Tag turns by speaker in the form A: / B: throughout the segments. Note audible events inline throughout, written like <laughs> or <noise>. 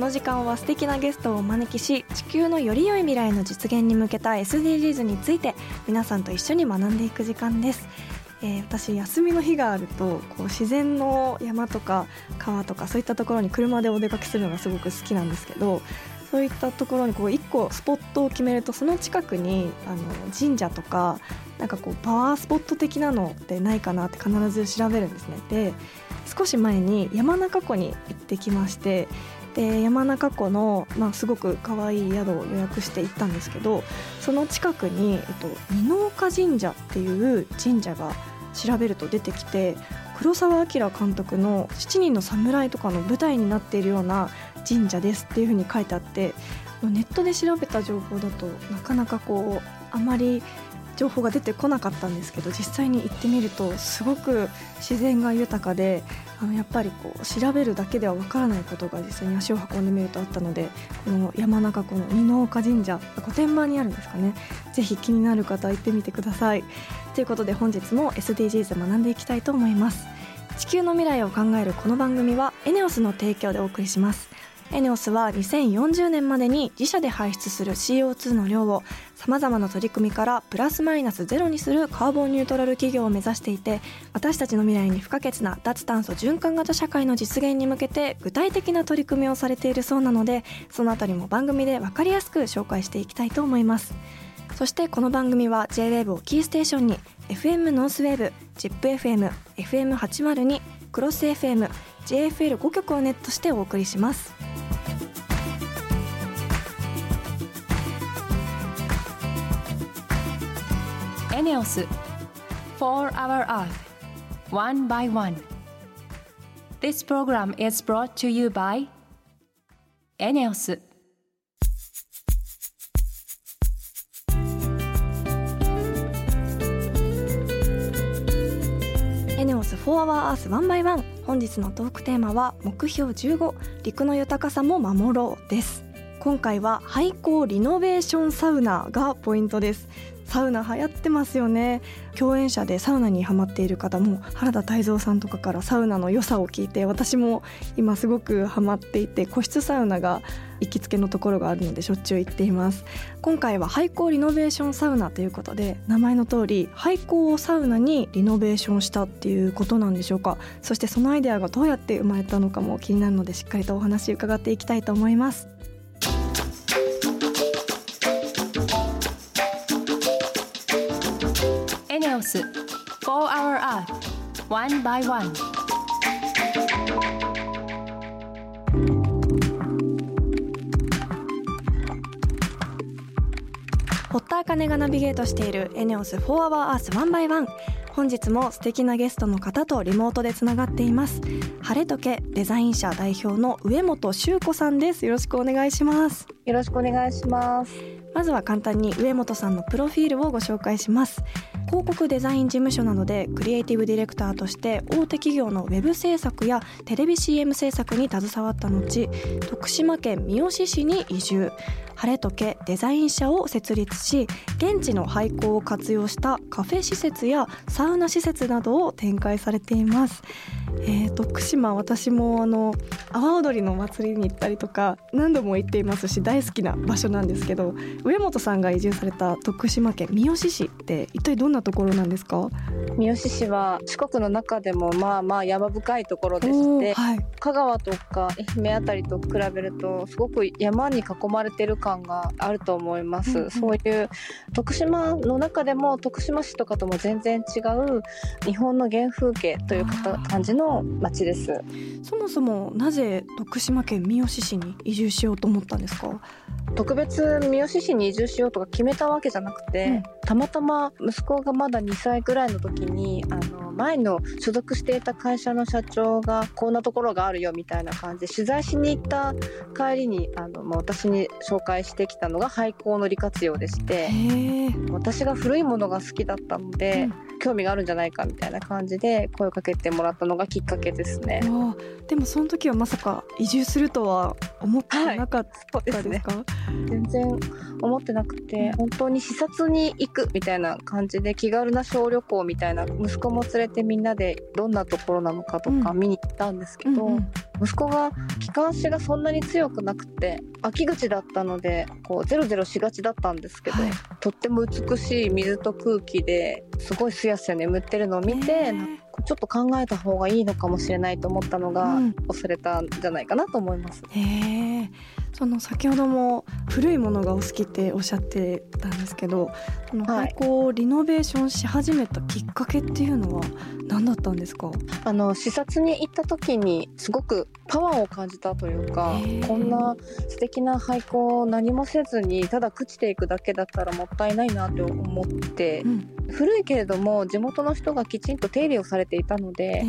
A: この時間は素敵なゲストをお招きし地球のより良い未来の実現に向けた SDGs について皆さんと一緒に学んでいく時間です、えー私休みの日があるとこう自然の山とか川とかそういったところに車でお出かけするのがすごく好きなんですけどそういったところにこう1個スポットを決めるとその近くにあの神社とかなんかこうパワースポット的なのってないかなって必ず調べるんですね。で少し前に山中湖に行ってきましてで山中湖の、まあ、すごく可愛い宿を予約して行ったんですけどその近くに、えっと、岡神社っていう神社が調べると出てきて黒澤明監督の「七人の侍」とかの舞台になっているような神社ですっていうふうに書いてあってネットで調べた情報だとなかなかこうあまり情報が出てこなかったんですけど実際に行ってみるとすごく自然が豊かであのやっぱりこう調べるだけではわからないことが実際に足を運んでみるとあったのでこの山中湖の二岡神社御殿場にあるんですかね。ぜひ気になる方は行ってみてください。ということで本日も SDGs 学んでいきたいと思います。地球の未来を考えるこの番組はエネオスの提供でお送りします。エネオスは2040年までに自社で排出する CO2 の量をさまざまな取り組みからプラスマイナスゼロにするカーボンニュートラル企業を目指していて私たちの未来に不可欠な脱炭素循環型社会の実現に向けて具体的な取り組みをされているそうなのでそのあたりも番組で分かりやすく紹介していきたいと思いますそしてこの番組は JWAVE をキーステーションに FM ノースウェーブ ZIPFM、FM802、クロス FM、JFL5 曲をネットしてお送りします。
B: エネオス4 Hour Earth. One by One. This program is brought to you by エネオス
A: エネオス4 Hour Earth 1 by 1本日のトークテーマは目標15陸の豊かさも守ろうです。今回は廃校リノベーションサウナがポイントです。サウナ流行ってますよね。共演者でサウナにハマっている方も原田泰造さんとかからサウナの良さを聞いて私も今すごくハマっていて個室サウナが行きつけのところがあるのでしょっちゅう行っています。今回は廃校リノベーションサウナということで名前の通り廃校をサウナにリノベーションしたっていうことなんでしょうか。そしてそのアイデアがどうやって生まれたのかも気になるのでしっかりとお話伺っていきたいと思います。
B: エネオス4 Hour Earth One by One.
A: 堀田茜がナビゲートしているエネオス4 Hour Earth 1 by 1本日も素敵なゲストの方とリモートでつながっています。晴れとけデザイン社代表の上本修子さんです。よろしくお願いします。
C: よろしくお願いします。
A: まずは簡単に上本さんのプロフィールをご紹介します広告デザイン事務所などでクリエイティブディレクターとして大手企業のウェブ制作やテレビ CM 制作に携わった後徳島県三好市に移住。晴れとけデザイン社を設立し現地の廃校を活用したカフェ施設やサウナ施設などを展開されています、えー徳島私もあの阿波踊りの祭りに行ったりとか何度も行っていますし大好きな場所なんですけど上本さんが移住された徳島県三好市って一体どんなところなんですか？
C: 三好市は四国の中でもまあまあ山深いところでして、
A: はい、
C: 香川とか愛媛あたりと比べるとすごく山に囲まれてる感があると思います。
A: うんうん
C: そういう徳島の中でも徳島市とかとも全然違う日本の原風景というか感じの町です。
A: そもそもなぜ徳島県三好市に移住しようと思ったんですか？
C: 特別三好市に移住しようとか決めたわけじゃなくて、
A: うん
C: たまたま息子がまだ2歳ぐらいの時にあの前の所属していた会社の社長がこんなところがあるよみたいな感じで取材しに行った帰りにあの、まあ、私に紹介してきたのが廃校の利活用でして私が古いものが好きだったので、うん。興味があるんじゃないかみたいな感じで声をかけてもらったのがきっかけですね。
A: でもその時はまさか移住するとは思ってなかったですか、はい、すね、
C: 全然思ってなくて本当に視察に行くみたいな感じで気軽な小旅行みたいな息子も連れてみんなでどんなところなのかとか見に行ったんですけど、うんうんうん息子が気管支がそんなに強くなくて秋口だったのでこうゼロゼロしがちだったんですけど、はい、とっても美しい水と空気ですごいすやすや眠ってるのを見てちょっと考えた方がいいのかもしれないと思ったのが、うん、恐れたんじゃないかなと思います。
A: へその先ほども古いものがお好きっておっしゃってたんですけどその廃校をリノベーションし始めたきっかけっていうのは何だったんですか？
C: あの視察に行った時にすごくパワーを感じたというかこんな素敵な廃校を何もせずにただ朽ちていくだけだったらもったいないなって思って、うん、古いけれども地元の人がきちんと手入れをされていたので。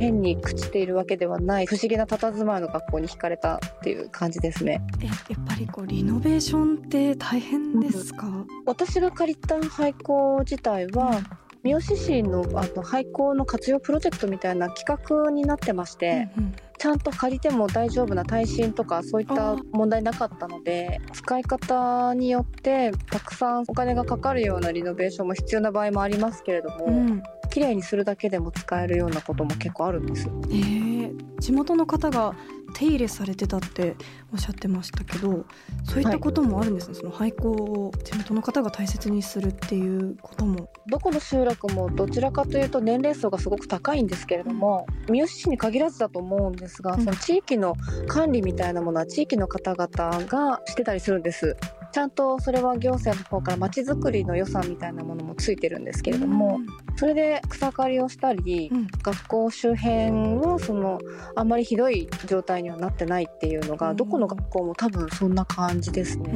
C: 変に朽ちているわけではない不思議な佇まいの学校に惹かれたっていう感じですね。
A: えやっぱりこうリノベーションって大変ですか、うん、
C: 私が借りた廃校自体は、三好市のあの廃校の活用プロジェクトみたいな企画になってまして、うんうん、ちゃんと借りても大丈夫な耐震とかそういった問題なかったので使い方によってたくさんお金がかかるようなリノベーションも必要な場合もありますけれども、うん、綺麗にするだけでも使えるようなことも結構あるんです。
A: えー、地元の方が手入れされてたっておっしゃってましたけどそういったこともあるんですね、はい、その廃校を地元の方が大切にするっていうことも。
C: どこの集落もどちらかというと年齢層がすごく高いんですけれども、三好市に限らずだと思うんですが、その地域の管理みたいなものは地域の方々がしてたりするんですちゃんとそれは行政の方からまちづくりの予算みたいなものもついてるんですけれども、それで草刈りをしたり、うん、学校周辺はそのあんまりひどい状態にはなってないっていうのが、どこの学校も多分そんな感じですね。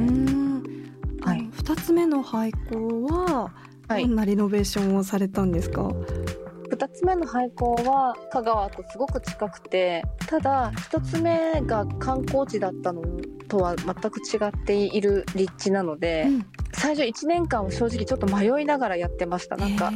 A: はい、2つ目の廃校はどんなリノベーションをされたんですか、はい
C: 2つ目の廃校は香川とすごく近くてただ1つ目が観光地だったのとは全く違っている立地なので、うん、最初1年間を正直ちょっと迷いながらやってました。なんか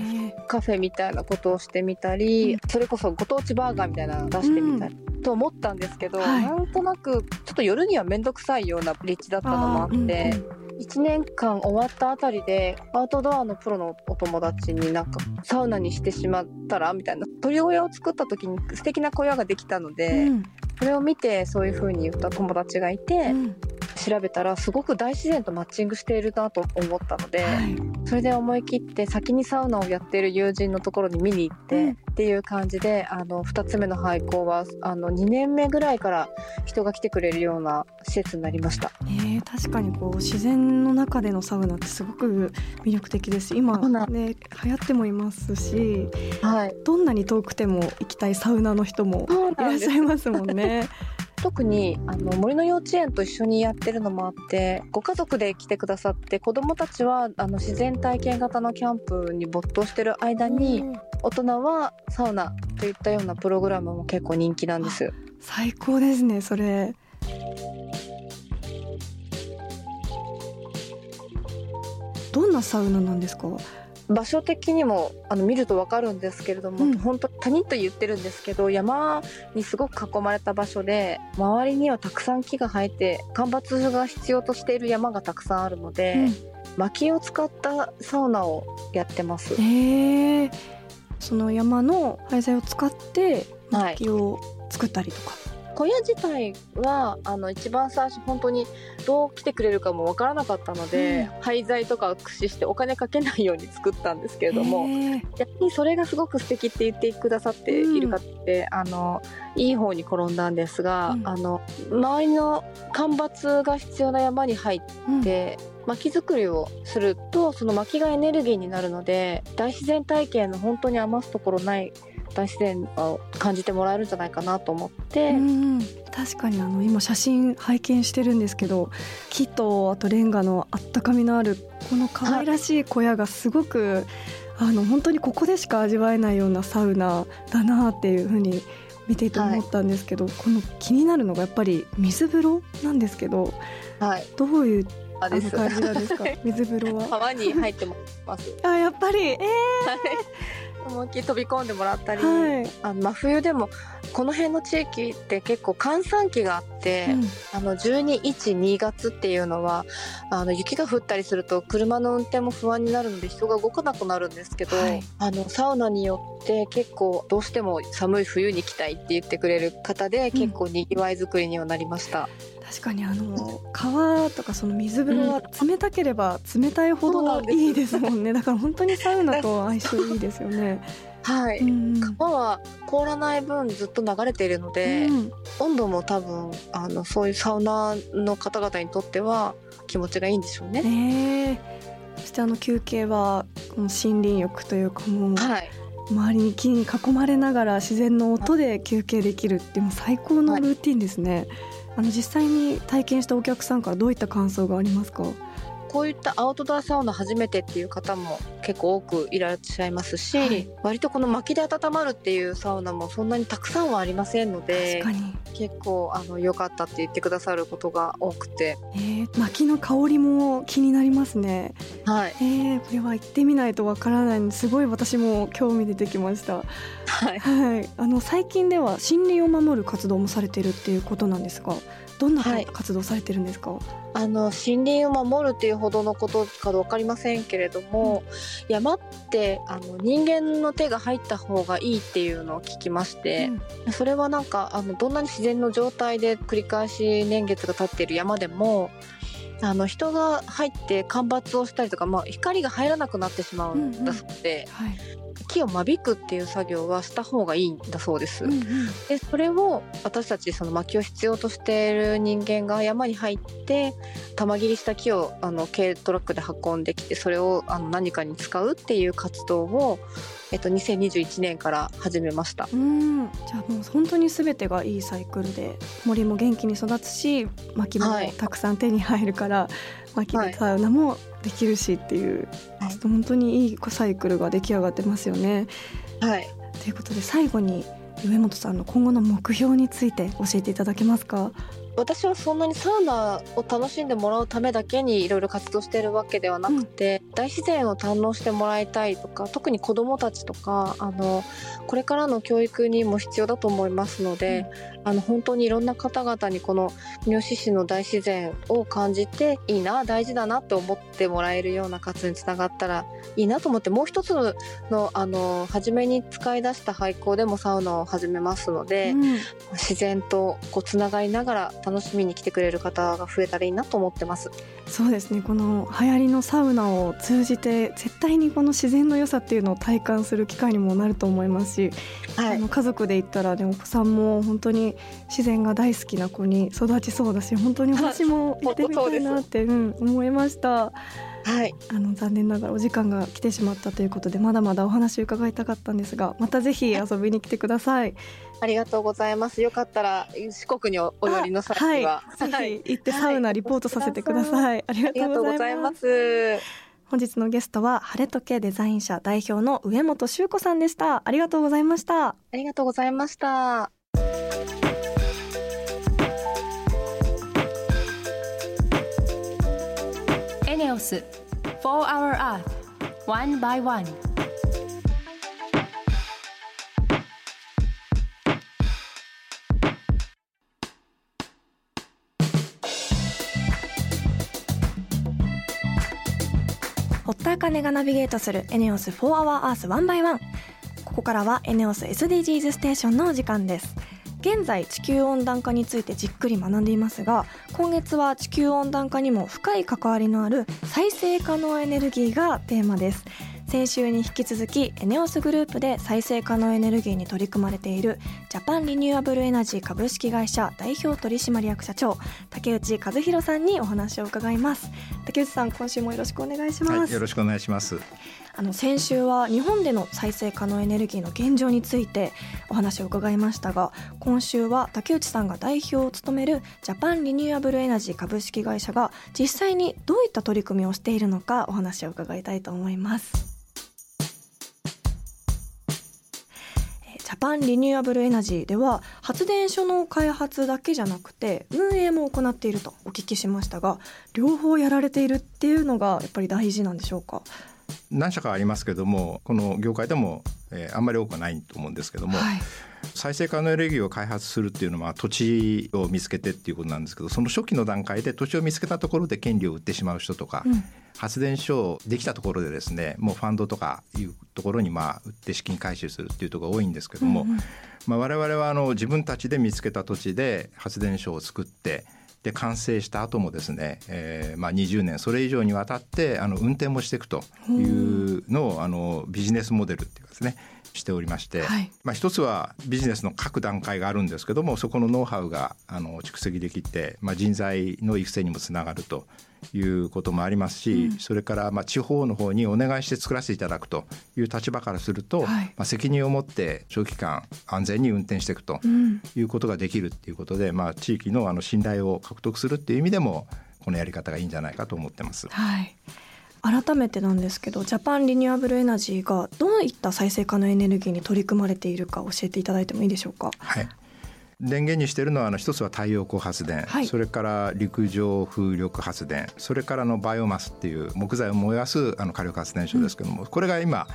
C: カフェみたいなことをしてみたり、うん、それこそご当地バーガーみたいなの出してみたり、うん、と思ったんですけど、はい、なんとなくちょっと夜には面倒くさいような立地だったのもあって。1年間終わったあたりでアウトドアのプロのお友達になんかサウナにしてしまったらみたいな鳥小屋を作った時に素敵な小屋ができたので、うん、それを見てそういう風に言った友達がいて、うん、調べたらすごく大自然とマッチングしているなと思ったので、はい、それで思い切って先にサウナをやってる友人のところに見に行って、うん、っていう感じであの2つ目の廃校はあの2年目ぐらいから人が来てくれるような施設になりました。
A: えー、確かにこう自然の中でのサウナってすごく魅力的です。今ね流行ってもいますし、はい、どんなに遠くても行きたいサウナの人もいらっしゃいますもんね。<laughs>
C: 特にあの森の幼稚園と一緒にやってるのもあってご家族で来てくださって子どもたちはあの自然体験型のキャンプに没頭してる間に、大人はサウナといったようなプログラムも結構人気なんです。
A: 最高ですねそれ。どんなサウナなんですか？
C: 場所的にもあの見ると分かるんですけれども、うん、本当谷と言ってるんですけど山にすごく囲まれた場所で周りにはたくさん木が生えて間伐が必要としている山がたくさんあるので、うん、薪を使ったサウナをやってます。
A: その山の廃材を使って薪を作ったりとか、はい
C: 小屋自体はあの一番最初本当にどう来てくれるかもわからなかったので、うん、廃材とかを駆使してお金かけないように作ったんですけれども逆にそれがすごく素敵って言ってくださっている方って、うん、あのいい方に転んだんですが、うん、あの周りの間伐が必要な山に入って、薪作りをするとその薪がエネルギーになるので大自然体験の本当に余すところない大自然を感じてもらえるんじゃないかなと思って、
A: うん確かにあの今写真拝見してるんですけど木とあとレンガのあったかみのあるこの可愛らしい小屋がすごくあの本当にここでしか味わえないようなサウナだなっていうふうに見ていて思ったんですけど、はい、この気になるのがやっぱり水風呂なんですけど、はい、どういうあの感じなんですか？<laughs> 水風呂は？
C: 川に入ってます。
A: あやっぱり？ええー
C: 思いっきり飛び込んでもらったり、はい、あの真冬でもこの辺の地域って結構閑散期があって、うん、あの1212月っていうのはあの雪が降ったりすると車の運転も不安になるので人が動かなくなるんですけど、はい、あのサウナによって結構どうしても寒い冬に来たいって言ってくれる方で結構にぎわい作りにはなりました。
A: うん、確かにあの川とかその水風呂は冷たければ冷たいほどいいですもんね、だから本当にサウナと相性いいですよね。<laughs>
C: はい、うん、川は凍らない分ずっと流れているので、うん、温度も多分あのそういうサウナの方々にとっては気持ちがいいんでしょうね。
A: え。ー、そしてあの休憩はこの森林浴というかもう、はい、周りに木に囲まれながら自然の音で休憩できるっていうも最高のルーティンですね。はい、あの実際に体験したお客さんからどういった感想がありますか？
C: こういったアウトドアサウナ初めてっていう方も結構多くいらっしゃいますし、はい、割とこの薪で温まるっていうサウナもそんなにたくさんはありませんので結構あの良かったって言ってくださることが多くて、
A: えー、薪の香りも気になりますね。はい、えー、これは行ってみないとわからないすごい私も興味出てきました。はい、はい、あの最近では森林を守る活動もされてるっていうことなんですがどんな活動されてるんですか、はい
C: あの森林を守るっていうほどのことか分かりませんけれども、うん、山ってあの人間の手が入った方がいいっていうのを聞きまして、うん、それはなんかあのどんなに自然の状態で繰り返し年月が経っている山でもあの人が入って間伐をしたりとか、まあ、光が入らなくなってしまうんだそうで、うんうんはい。木を間引くっていう作業はした方がいいんだそうです。うんうん、でそれを私たちその薪を必要としている人間が山に入って玉切りした木をあの軽トラックで運んできてそれをあの何かに使うっていう活動をえっと、2021年から始めました。
A: うん。じゃあもう本当に全てがいいサイクルで森も元気に育つし薪もたくさん手に入るから、はい、薪でサウナもできるしっていう、はい、本当にいいサイクルが出来上がってますよね。はい、ということで最後に上本さんの今後の目標について教えていただけますか？
C: 私はそんなにサウナを楽しんでもらうためだけにいろいろ活動しているわけではなくて、うん、大自然を堪能してもらいたいとか特に子どもたちとかあのこれからの教育にも必要だと思いますので、うん、あの本当にいろんな方々にこの三好市の大自然を感じていいな大事だなって思ってもらえるような活動につながったらいいなと思ってもう一つのあの初めに使い出した廃校でもサウナを始めますので、うん、自然とこうつながりながら楽しみに来てくれる方が増えたらいいなと思ってます
A: そうですねこの流行りのサウナを通じて絶対にこの自然の良さっていうのを体感する機会にもなると思いますし、はい、あの家族で行ったらねお子さんも本当に自然が大好きな子に育ちそうだし本当に私も行ってみたいなって、うん、思いました。はい、あの残念ながらお時間が来てしまったということでまだまだお話を伺いたかったんですがまたぜひ遊びに来てください。
C: ありがとうございます。よかったら四国にお寄りの際は、
A: はい、ぜひ行ってサウナリポートさせてください。はい、ありがとうございます。本日のゲストは晴れ時計デザイン社代表の上本修子さんでした。ありがとうございました。
C: ありがとうございました。
B: ネオス4 Hour Earth. One by One.
A: 堀田茜がナビゲートするエネオス4 Hour Earth One by One. ここからはエネオス SDGs ステーションのお時間です。現在地球温暖化についてじっくり学んでいますが今月は地球温暖化にも深い関わりのある再生可能エネルギーがテーマです。先週に引き続きエネオスグループで再生可能エネルギーに取り組まれているジャパンリニューアブルエナジー株式会社代表取締役社長竹内和弘さんにお話を伺います。竹内さん今週もよろしくお願いします、はい、
D: よろしくお願いします。
A: あの先週は日本での再生可能エネルギーの現状についてお話を伺いましたが今週は竹内さんが代表を務めるジャパンリニューアブルエナジー株式会社が実際にどういった取り組みをしているのかお話を伺いたいと思います。ジャパンリニューアブルエナジーでは発電所の開発だけじゃなくて運営も行っているとお聞きしましたが両方やられているっていうのがやっぱり大事なんでしょうか？
D: 何社かありますけどもこの業界でも、えー、あんまり多くはないと思うんですけども、はい、再生可能エネルギーを開発するっていうのは土地を見つけてっていうことなんですけどその初期の段階で土地を見つけたところで権利を売ってしまう人とか、うん、発電所できたところでですねもうファンドとかいうところにまあ売って資金回収するっていうところが多いんですけども、うんうん、まあ、我々はあの自分たちで見つけた土地で発電所を作ってで完成した後もですね、えーまあ、20年それ以上にわたってあの運転もしていくというのをあのビジネスモデルっていうかですねしておりまして、はい、まあ、一つはビジネスの各段階があるんですけどもそこのノウハウがあの蓄積できて、まあ、人材の育成にもつながるということもありますし、うん、それからまあ地方の方にお願いして作らせていただくという立場からすると、はい、まあ責任を持って長期間安全に運転していくということができるっていうことで、うん、まあ地域のあの信頼を獲得するっていう意味でもこのやり方がいいんじゃないかと思ってます。
A: はい改めてなんですけどジャパンリニューアブルエナジーがどういった再生可能エネルギーに取り組まれているか教えていただいてもいいでしょうか？
D: はい。電源にしているのはあの一つは太陽光発電、はい、それから陸上風力発電それからのバイオマスっていう木材を燃やすあの火力発電所ですけども、うん、これが今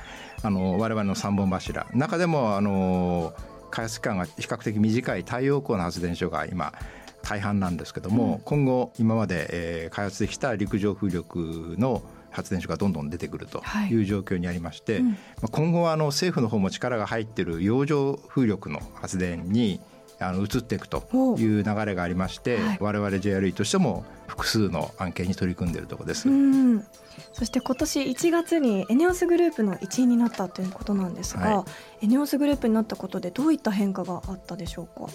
D: あの我々の三本柱。中でもあの開発期間が比較的短い太陽光の発電所が今大半なんですけども、うん、今後今まで、えー、開発できた陸上風力の発電所がどんどん出てくるとい。う状況にありまして、はいうん、今後はあの政府の方も力が入っている洋上風力の発電にあの移っていくという流れがありまして、はい、我々 JRE としても複数の案件に取り組んでいるところです。
A: そして今年1月にエネオスグループの一員になったということなんですが、はい、エネオスグループになったことでどういった変化があったでしょうか？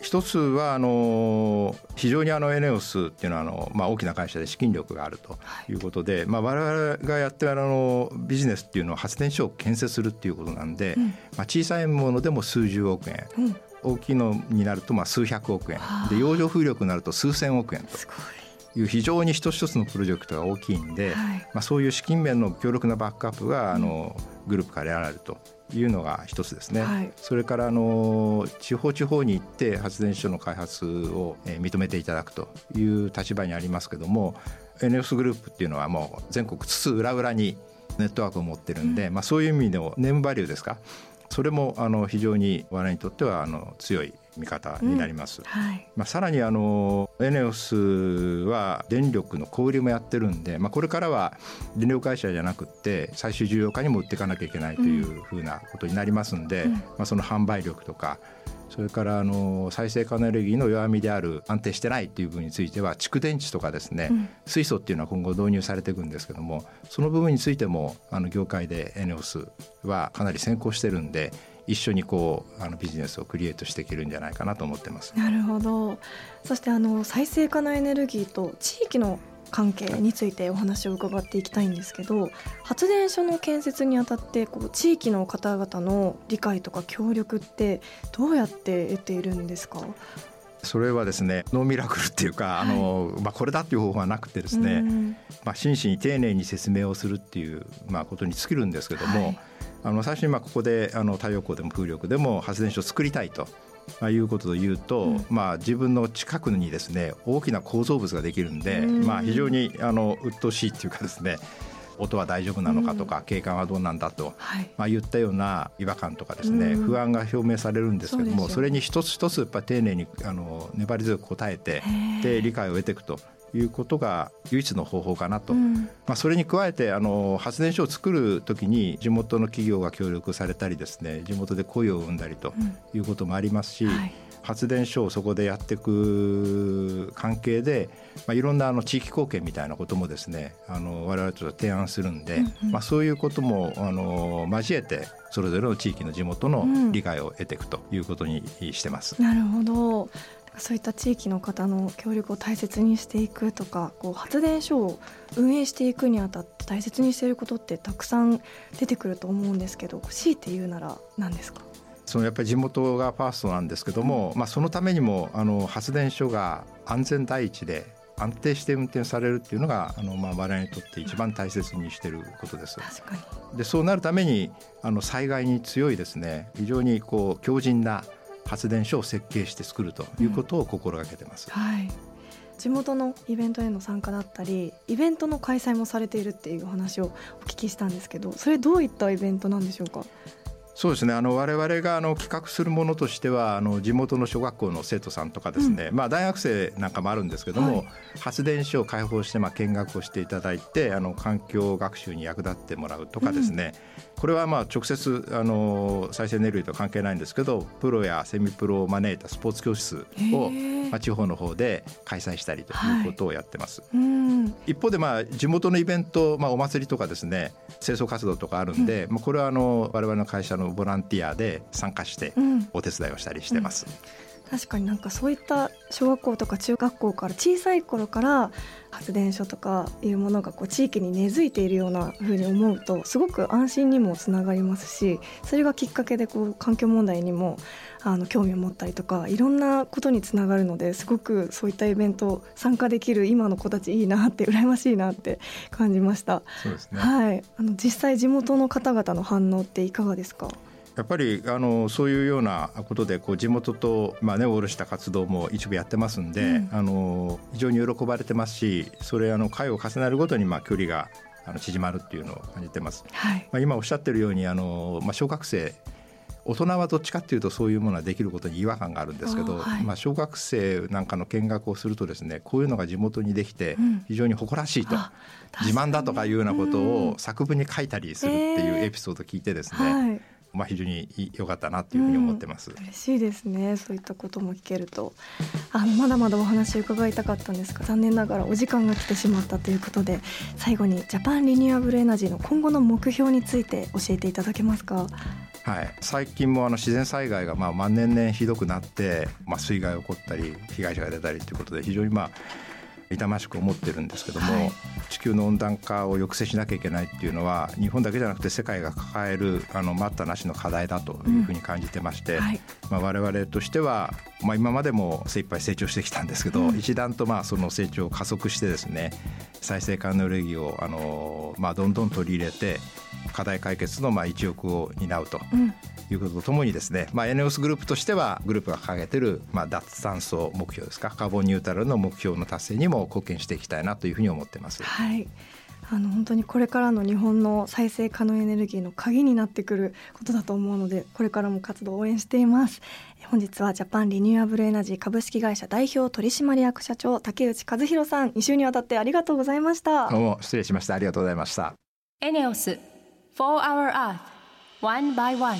D: 一つはあの非常にあのエネオスっていうのはあの、まあ、大きな会社で資金力があるということで、はい。まあ、我々がやってるあのビジネスっていうのは発電所を建設するっていうことなんで、うん、まあ、小さいものでも数十億円、うん、大きいのになるとまあ数百億円。で洋上風力になると数千億円と。い。う非常に一つ一つのプロジェクトが大きいんで、はい、まあ、そういう資金面の強力なバックアップがあのグループからやられるというのが一つですね、はい、それからあの地方地方に行って発電所の開発を認めていただくという立場にありますけどもエネオスグループっていうのはもう全国津々浦々にネットワークを持ってるんで、うん、まあ、そういう意味でもネームバリューですか？それもあの非常に我々にとってはあの強い見方になります。うんはい、まあ、さらにあのエネオスは電力の小売りもやってるんで、まあ、これからは電力会社じゃなくて最終需要家にも売っていかなきゃいけないというふうなことになりますんで、うん、まあ、その販売力とかそれからあの再生可能エネルギーの弱みである安定してないっていう部分については蓄電池とかですね、うん、水素っていうのは今後導入されていくんですけどもその部分についてもあの業界でエネオスはかなり先行してるんで一緒にこうあのビジネスをクリエイトしていけるんじゃないかなと思ってます。
A: なるほど。そしてあの再生可能エネルギーと地域の関係についてお話を伺っていきたいんですけど発電所の建設にあたってこう地域の方々の理解とか協力ってどうやって得ているんですか？
D: それはですねノーミラクルっていうか、はい、あのまあ、これだっていう方法はなくてですね、まあ、真摯に丁寧に説明をするっていう、まあ、ことに尽きるんですけども、はい、あの最初にまあここであの太陽光でも風力でも発電所を作りたいと。まあ、いうことを言うと、うん、まあ、自分の近くにですね大きな構造物ができるんで、まあ、非常にあの鬱陶しいっていうかですね音は大丈夫なのかとか、景観はどうなんだと、まあ、言ったような違和感とかですね、不安が表明されるんですけどもそれに一つ一つやっぱ丁寧にあの粘り強く答えてで理解を得ていくということが唯一の方法かなと、うん、まあ、それに加えてあの発電所を作る時に地元の企業が協力されたりですね地元で雇用を生んだりということもありますし、うんはい、発電所をそこでやっていく関係で、まあ、いろんなあの地域貢献みたいなこともですねあの我々と提案するんで、うんうん、まあ、そういうこともあの交えてそれぞれの地域の地元の理解を得ていくということにしてます。
A: なるほどそういった地域の方の協力を大切にしていくとかこう発電所を運営していくにあたって大切にしていることってたくさん出てくると思うんですけど強いて言うなら何ですか？
D: そのやっぱり地元がファーストなんですけども、まあ、そのためにもあの発電所が安全第一で安定して運転されるっていうのがあの、まあ、我々にとって一番大切にしていることです。でそうなるためにあの災害に強いですね非常にこう強靭な発電所を設計して作るということを心がけてます。
A: うん、はい。地元のイベントへの参加だったりイベントの開催もされているっていう話をお聞きしたんですけどそれどういったイベントなんでしょうか？
D: そうですね。あの我々があの企画するものとしてはあの地元の小学校の生徒さんとかですね、うん、まあ、大学生なんかもあるんですけども、はい、発電所を開放してまあ見学をしていただいてあの環境学習に役立ってもらうとかですね、うん、これはまあ直接あの再生エネルギーと関係ないんですけどプロやセミプロを招いたスポーツ教室を、まあ、地方の方で開催したりということをやってます。はい、一方でまあ地元のイベント、まあ、お祭りとかですね清掃活動とかあるんで、うん、まあ、これはあの我々の会社のボランティアで参加してお手伝いをしたりしてます。うん。
A: うん、確かになんかそういった小学校とか中学校から小さい頃から発電所とかいうものがこう地域に根付いているようなふうに思うとすごく安心にもつながりますしそれがきっかけでこう環境問題にもあの興味を持ったりとかいろんなことにつながるのですごくそういったイベント参加できる今の子たちいいなって羨ましいなって感じました。
D: そうですね、
A: はい、あの実際地元の方々の反応っていかがですか？
D: やっぱりあのそういうようなことでこう地元と、まあ、根を下ろした活動も一部やってますんで、うん、あの非常に喜ばれてますしそれあの回を重ねるごとにまあ距離があの縮まるっていうのを感じてます。はい、まあ、今おっしゃってるようにあの、まあ、小学生大人はどっちかっていうとそういうものはできることに違和感があるんですけど、はい、まあ、小学生なんかの見学をするとですねこういうのが地元にできて非常に誇らしいと、うん、自慢だとかいうようなことを作文に書いたりするっていうエピソードを聞いてですね、えーはい。まあ、非常に良かったなというふうに思ってます、
A: うん、嬉しいですね。そういったことも聞けると。あのまだまだお話伺いたかったんですが残念ながらお時間が来てしまったということで最後にジャパンリニューアブルエナジーの今後の目標について教えていただけますか？
D: はい、最近もあの自然災害がまあ万年々ひどくなって、まあ、水害が起こったり被害者が出たりということで非常にまあ痛ましく思ってるんですけども、はい、地球の温暖化を抑制しなきゃいけないっていうのは日本だけじゃなくて世界が抱えるあの待ったなしの課題だというふうに感じてまして、うんはい、まあ、我々としては、まあ、今までも精一杯成長してきたんですけど、うん、一段とまあその成長を加速してですね再生可能エネルギーをあの、まあ、どんどん取り入れて課題解決のまあ一翼を担うということとともにですね、まあ、エネオスグループとしてはグループが掲げてるまあ脱炭素目標ですかカーボンニュートラルの目標の達成にも貢献していきたいなというふうに思ってます。
A: はいあの本当にこれからの日本の再生可能エネルギーの鍵になってくることだと思うのでこれからも活動を応援しています。本日はジャパンリニューアブルエナジー株式会社代表取締役社長竹内和弘さん。2週にわたってありがとうございました。
D: どうも失礼しました。ありがとうございました。
B: エネオス4 Hour Earth One by One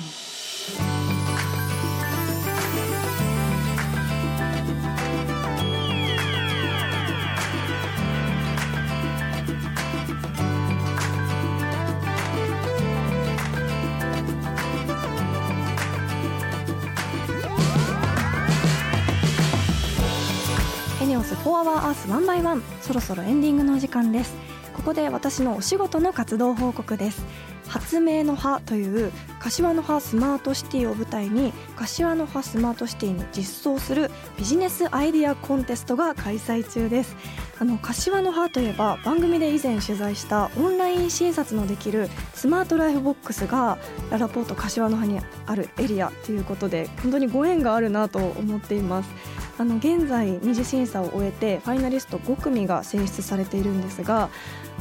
A: エネオス4 Hour Earth One by One そろそろエンディングのお時間です。ここで私のお仕事の活動報告です。発明の葉という柏の葉スマートシティを舞台に柏の葉スマートシティに実装するビジネスアイディアコンテストが開催中です。あの柏の葉といえば番組で以前取材したオンライン診察のできるスマートライフボックスがララポート柏の葉にあるエリアということで本当にご縁があるなと思っています。あの現在二次審査を終えてファイナリスト5組が選出されているんですが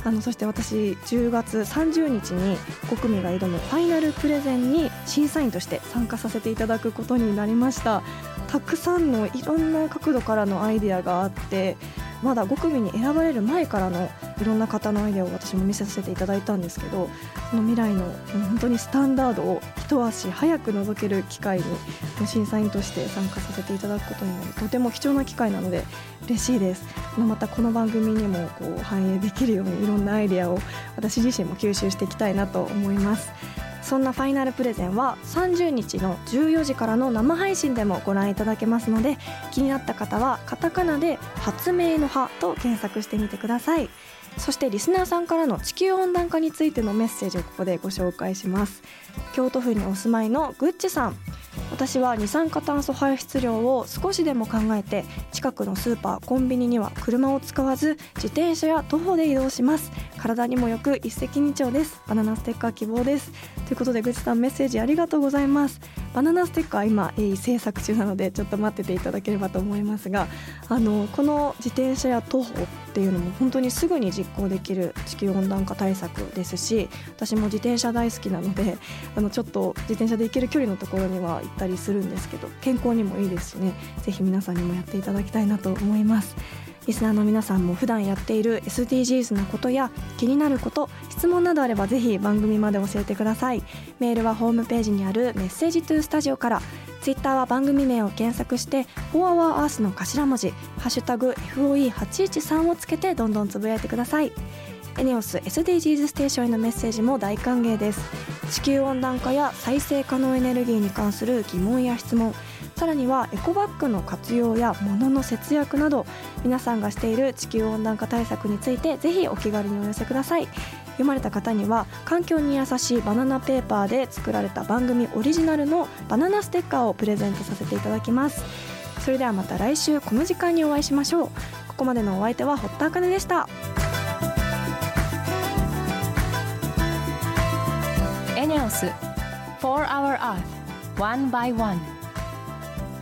A: あのそして私10月30日に5組が挑むファイナルプレゼンに審査員として参加させていただくことになりました。たくさんのいろんな角度からのアイデアがあってまだ5組に選ばれる前からのいろんな方のアイデアを私も見せさせていただいたんですけどその未来の本当にスタンダードを一足早く覗ける機会に審査員として参加させていただくことになりとても貴重な機会なので嬉しいです。またこの番組にもこう反映できるようにいろんなアイデアを私自身も吸収していきたいなと思います。そんなファイナルプレゼンは30日の14時からの生配信でもご覧いただけますので気になった方はカタカナで「発明の葉」と検索してみてください。そしてリスナーさんからの地球温暖化についてのメッセージをここでご紹介します。京都府にお住まいのグッチさん。私は二酸化炭素排出量を少しでも考えて近くのスーパーコンビニには車を使わず自転車や徒歩で移動します。体にもよく一石二鳥です。バナナステッカー希望です。ということでぐちさんメッセージありがとうございます。バナナステッカー今鋭意制作中なのでちょっと待ってていただければと思いますがあのこの自転車や徒歩っていうのも本当にすぐに実行できる地球温暖化対策ですし私も自転車大好きなので <laughs> あのちょっと自転車で行ける距離のところには行ったりするんですけど健康にもいいですしねぜひ皆さんにもやっていただきたいなと思います。リスナーの皆さんも普段やっている SDGs なことや気になること質問などあればぜひ番組まで教えてください。メールはホームページにあるメッセージトゥースタジオから。ツイッターは番組名を検索して「4 Hour Earth」の頭文字「ハッシュタグ #FOE813」をつけてどんどんつぶやいてください。エネオス SDGs ステーションへのメッセージも大歓迎です。地球温暖化や再生可能エネルギーに関する疑問や質問さらにはエコバッグの活用や物の節約など皆さんがしている地球温暖化対策についてぜひお気軽にお寄せください。読まれた方には環境に優しいバナナペーパーで作られた番組オリジナルのバナナステッカーをプレゼントさせていただきます。それではまた来週この時間にお会いしましょう。ここまでのお相手は堀田茜でした。
B: エネオス4 Hour Earth One by One